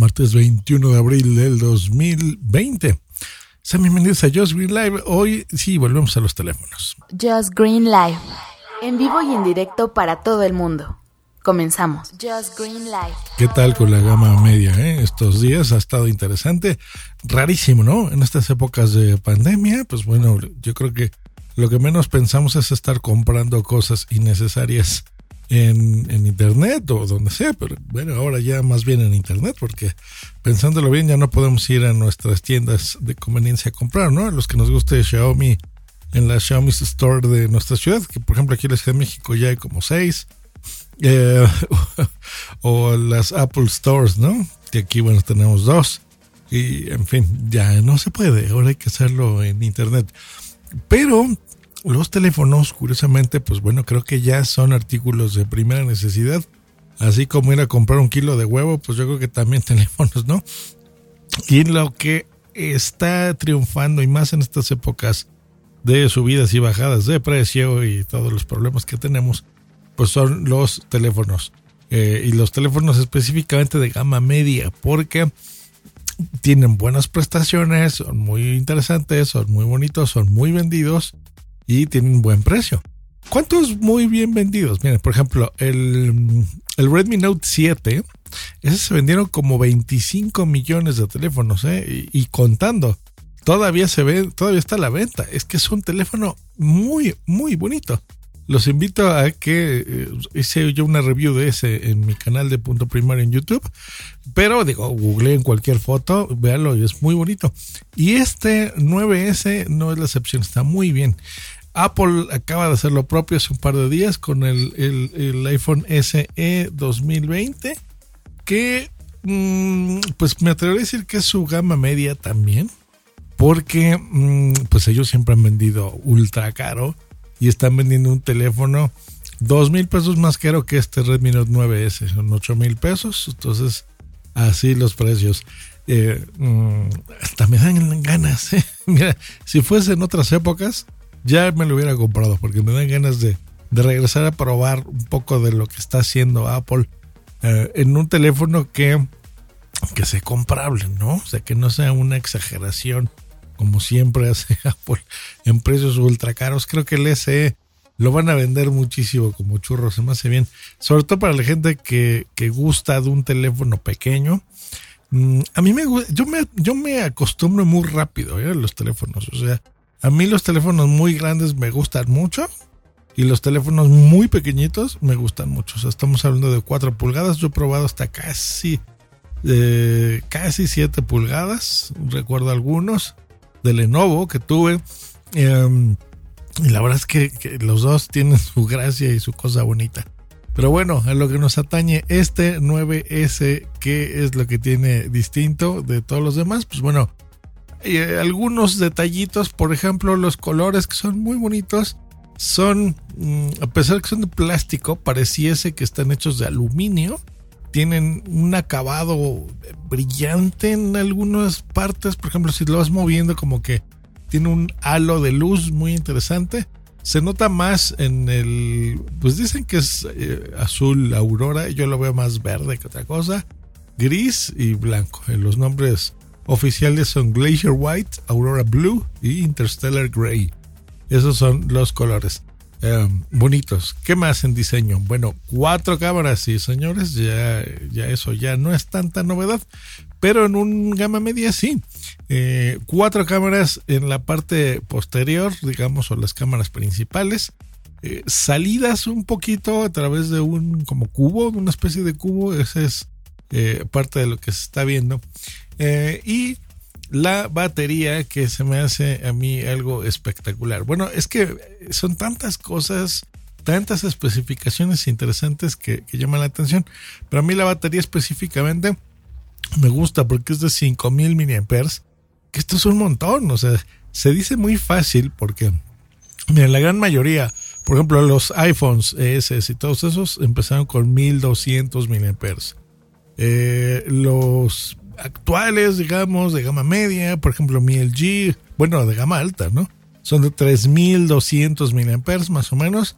martes 21 de abril del 2020. Sean bienvenidos a Just Green Live. Hoy sí, volvemos a los teléfonos. Just Green Live. En vivo y en directo para todo el mundo. Comenzamos. Just Green Live. ¿Qué tal con la gama media? Eh? Estos días ha estado interesante. Rarísimo, ¿no? En estas épocas de pandemia, pues bueno, yo creo que lo que menos pensamos es estar comprando cosas innecesarias en, internet o donde sea, pero bueno, ahora ya más bien en internet, porque pensándolo bien ya no podemos ir a nuestras tiendas de conveniencia a comprar, ¿no? A los que nos guste Xiaomi en la Xiaomi Store de nuestra ciudad, que por ejemplo aquí en la Ciudad de México ya hay como seis, eh, o las Apple Stores, ¿no? Que aquí, bueno, tenemos dos. Y en fin, ya no se puede, ahora hay que hacerlo en internet. Pero los teléfonos, curiosamente, pues bueno, creo que ya son artículos de primera necesidad. Así como ir a comprar un kilo de huevo, pues yo creo que también teléfonos, ¿no? Y lo que está triunfando, y más en estas épocas de subidas y bajadas de precio y todos los problemas que tenemos, pues son los teléfonos. Eh, y los teléfonos específicamente de gama media, porque tienen buenas prestaciones, son muy interesantes, son muy bonitos, son muy vendidos y tienen buen precio. ¿Cuántos muy bien vendidos? Miren, por ejemplo, el, el Redmi Note 7, ese se vendieron como 25 millones de teléfonos, ¿eh? y, contando. Todavía se ve, todavía está a la venta. Es que es un teléfono muy, muy bonito. Los invito a que eh, hice yo una review de ese en mi canal de Punto Primario en YouTube. Pero digo, google en cualquier foto, véanlo es muy bonito. Y este 9S no es la excepción, está muy bien. Apple acaba de hacer lo propio hace un par de días con el, iPhone SE 2020, que mm, pues me atrevería a decir que es su gama media también, porque mm, pues ellos siempre han vendido ultra caro y están vendiendo un teléfono dos mil pesos más caro que este Redmi Note 9S, son ocho mil pesos, entonces así los precios. Eh, mm, hasta me dan ganas, ¿eh? mira, si fuese en otras épocas, ya me lo hubiera comprado porque me dan ganas de, regresar a probar un poco de lo que está haciendo Apple eh, en un teléfono que, que sea comprable, ¿no? O sea, que no sea una exageración como siempre hace Apple en precios ultra caros. Creo que el SE lo van a vender muchísimo como churros, se me hace bien. Sobre todo para la gente que, que gusta de un teléfono pequeño. Mm, a mí me yo me, yo me acostumbro muy rápido ¿eh? a los teléfonos. O sea, a mí los teléfonos muy grandes me gustan mucho y los teléfonos muy pequeñitos me gustan mucho. O sea, estamos hablando de 4 pulgadas. Yo he probado hasta casi, eh, casi 7 pulgadas. Recuerdo algunos de Lenovo que tuve. Em, y la verdad es que, los dos tienen su gracia y su cosa bonita. Pero bueno, a lo que nos atañe este 9S, ¿qué es lo que tiene distinto de todos los demás? Pues bueno, eh, algunos detallitos, por ejemplo, los colores que son muy bonitos, son, mm, a pesar de que son de plástico, pareciese que están hechos de aluminio. Tienen un acabado brillante en algunas partes, por ejemplo, si lo vas moviendo como que tiene un halo de luz muy interesante. Se nota más en el, pues dicen que es eh, azul aurora, yo lo veo más verde que otra cosa, gris y blanco. En los nombres oficiales son Glacier White, Aurora Blue y Interstellar Gray. Esos son los colores. Em, bonitos. ¿Qué más en diseño? Bueno, cuatro cámaras, y señores, ya, ya eso ya no es tanta novedad, pero en un gama media sí. Eh, cuatro cámaras en la parte posterior, digamos, o las cámaras principales. Eh, salidas un poquito a través de un como cubo, una especie de cubo, esa es eh, parte de lo que se está viendo. Eh, y la batería que se me hace a mí algo espectacular. Bueno, es que son tantas cosas, tantas especificaciones interesantes que, llaman la atención. Pero a mí la batería específicamente me gusta porque es de 5000 mAh, que esto es un montón. O sea, se dice muy fácil porque, miren, la gran mayoría, por ejemplo, los iPhones S y todos esos empezaron con 1200 mAh. Eh, los actuales, digamos, de gama media, por ejemplo, mi LG, bueno, de gama alta, ¿no? Son de 3200 mAh más o menos.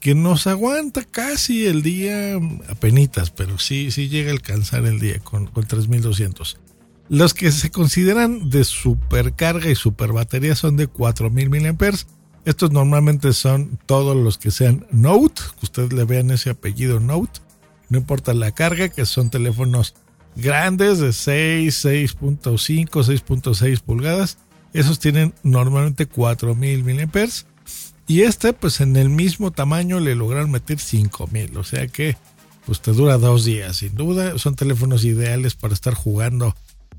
que nos aguanta casi el día apenitas, pero sí, sí llega a alcanzar el día con, con 3200. Los que se consideran de supercarga y super batería son de 4000 mAh. Estos normalmente son todos los que sean Note, que ustedes le vean ese apellido Note. No importa la carga, que son teléfonos grandes de 6, 6.5, 6.6 pulgadas. Esos tienen normalmente 4000 mAh. Y este, pues en el mismo tamaño le lograron meter 5000. O sea que, pues te dura dos días, sin duda. Son teléfonos ideales para estar jugando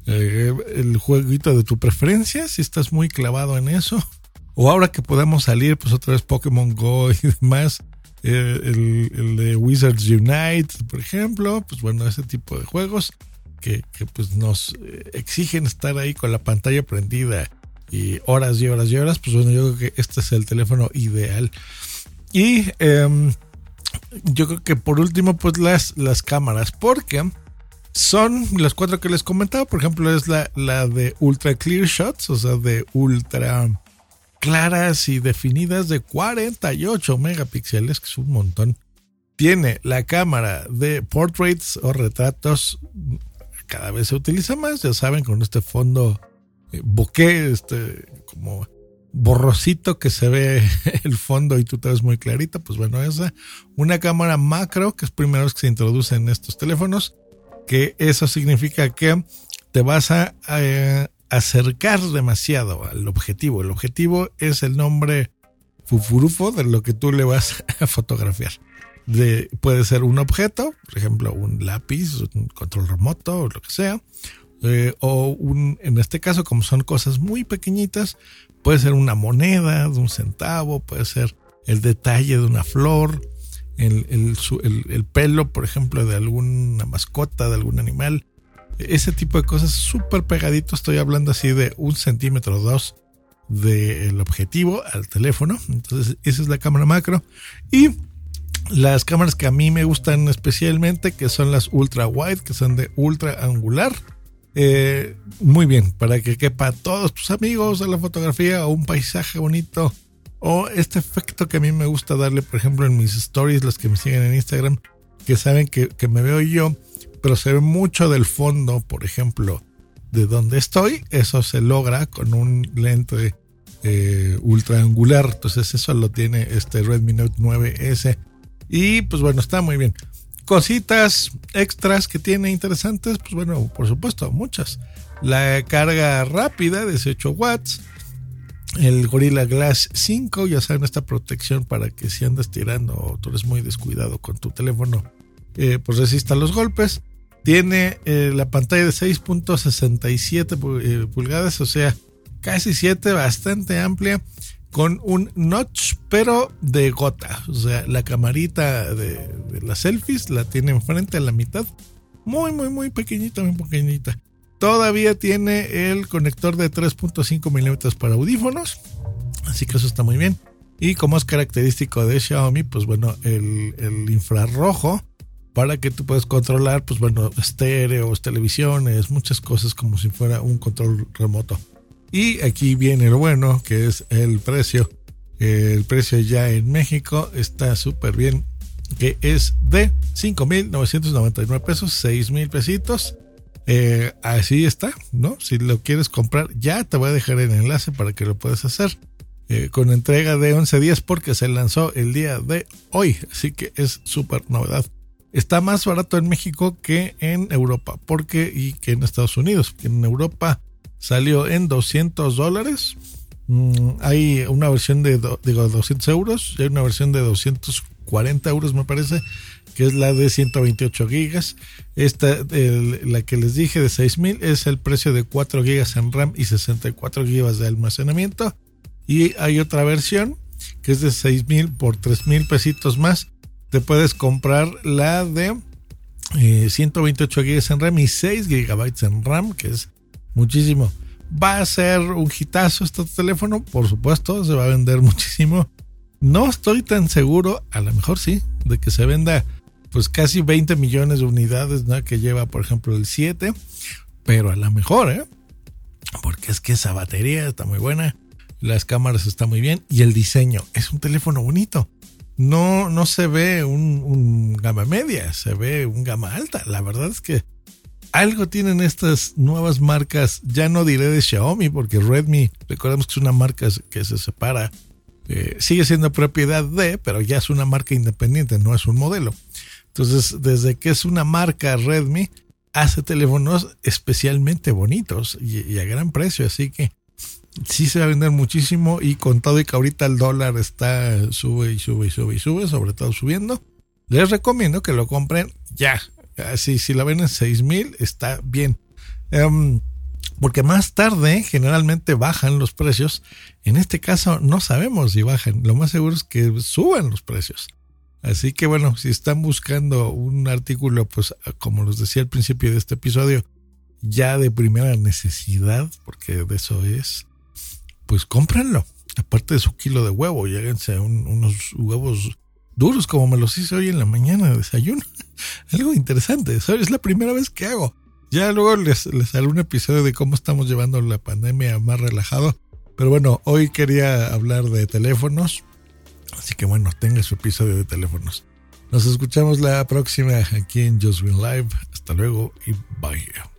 eh, el jueguito de tu preferencia, si estás muy clavado en eso. O ahora que podemos salir, pues otra vez Pokémon Go y demás. Eh, el, de Wizards Unite, por ejemplo. Pues bueno, ese tipo de juegos que, que pues nos eh, exigen estar ahí con la pantalla prendida y horas y horas y horas, pues bueno, yo creo que este es el teléfono ideal. Y em, yo creo que por último, pues las, las cámaras, porque son las cuatro que les comentaba, por ejemplo, es la, la de ultra clear shots, o sea, de ultra claras y definidas de 48 megapíxeles, que es un montón. Tiene la cámara de portraits o retratos, cada vez se utiliza más, ya saben, con este fondo eh, boqué, este, como borrosito que se ve el fondo y tú te ves muy clarito, pues bueno, esa. Una cámara macro, que es primero que se introduce en estos teléfonos, que eso significa que te vas a, acercar demasiado al objetivo. El objetivo es el nombre fufurufo de lo que tú le vas a fotografiar. De, puede ser un objeto, por ejemplo, un lápiz, un control remoto o lo que sea, eh, o un, en este caso, como son cosas muy pequeñitas, puede ser una moneda de un centavo, puede ser el detalle de una flor, el, el, pelo, por ejemplo, de alguna mascota, de algún animal. Ese tipo de cosas súper pegadito. Estoy hablando así de un centímetro o dos del objetivo al teléfono. Entonces, esa es la cámara macro. Y las cámaras que a mí me gustan especialmente, que son las ultra wide, que son de ultra angular eh, muy bien, para que quepa todos tus amigos a la fotografía o un paisaje bonito o este efecto que a mí me gusta darle, por ejemplo, en mis stories, los que me siguen en Instagram, que saben que, me veo yo, pero se ve mucho del fondo, por ejemplo, de donde estoy, eso se logra con un lente eh, ultra angular, entonces eso lo tiene este Redmi Note 9S y pues bueno, está muy bien cositas extras que tiene interesantes, pues bueno, por supuesto, muchas. La carga rápida, 18 watts. El Gorilla Glass 5, ya saben, esta protección para que si andas tirando o tú eres muy descuidado con tu teléfono, eh, pues resista los golpes. Tiene eh, la pantalla de 6.67 eh, pulgadas, o sea, casi 7, bastante amplia con un notch, pero de gota. O sea, la camarita de, las selfies la tiene enfrente a la mitad. Muy, muy, muy pequeñita, muy pequeñita. Todavía tiene el conector de 3.5 milímetros para audífonos. Así que eso está muy bien. Y como es característico de Xiaomi, pues bueno, el, el infrarrojo para que tú puedas controlar, pues bueno, estéreos, televisiones, muchas cosas como si fuera un control remoto. Y aquí viene lo bueno, que es el precio. El precio ya en México está súper bien, que es de 5.999 pesos, 6.000 pesitos. Eh, así está, ¿no? Si lo quieres comprar, ya te voy a dejar el enlace para que lo puedas hacer. Eh, con entrega de 11 días porque se lanzó el día de hoy. Así que es súper novedad. Está más barato en México que en Europa porque y que en Estados Unidos. En Europa salió en 200 dólares. Mm, hay una versión de digo, 200 euros y hay una versión de 240 euros, me parece, que es la de 128 gigas. Esta, la que les dije de 6000, es el precio de 4 gigas en RAM y 64 gigas de almacenamiento. Y hay otra versión que es de 6000 por 3000 pesitos más. Te puedes comprar la de 128 eh, gigas en RAM y 6 gigabytes en RAM, que es muchísimo. Va a ser un hitazo este teléfono, por supuesto, se va a vender muchísimo. No estoy tan seguro, a lo mejor sí, de que se venda pues casi 20 millones de unidades, ¿no? Que lleva, por ejemplo, el 7, pero a lo mejor, ¿eh? Porque es que esa batería está muy buena, las cámaras están muy bien y el diseño es un teléfono bonito. No, no se ve un, gama media, se ve un gama alta. La verdad es que algo tienen estas nuevas marcas, ya no diré de Xiaomi, porque Redmi, recordemos que es una marca que se separa, eh, sigue siendo propiedad de, pero ya es una marca independiente, no es un modelo. Entonces, desde que es una marca Redmi, hace teléfonos especialmente bonitos y, a gran precio, así que sí se va a vender muchísimo y con todo y que ahorita el dólar está sube y sube y sube y sube, sobre todo subiendo, les recomiendo que lo compren ya. Así, si la ven en 6 mil, está bien. Em, porque más tarde generalmente bajan los precios. En este caso no sabemos si bajan. Lo más seguro es que suban los precios. Así que bueno, si están buscando un artículo, pues como les decía al principio de este episodio, ya de primera necesidad, porque de eso es, pues cómprenlo. Aparte de su kilo de huevo, lléguense unos huevos duros como me los hice hoy en la mañana de desayuno. Algo interesante, es la primera vez que hago. Ya luego les, les haré un episodio de cómo estamos llevando la pandemia más relajado. Pero bueno, hoy quería hablar de teléfonos. Así que bueno, tenga su episodio de teléfonos. Nos escuchamos la próxima aquí en Just Live. Hasta luego y bye.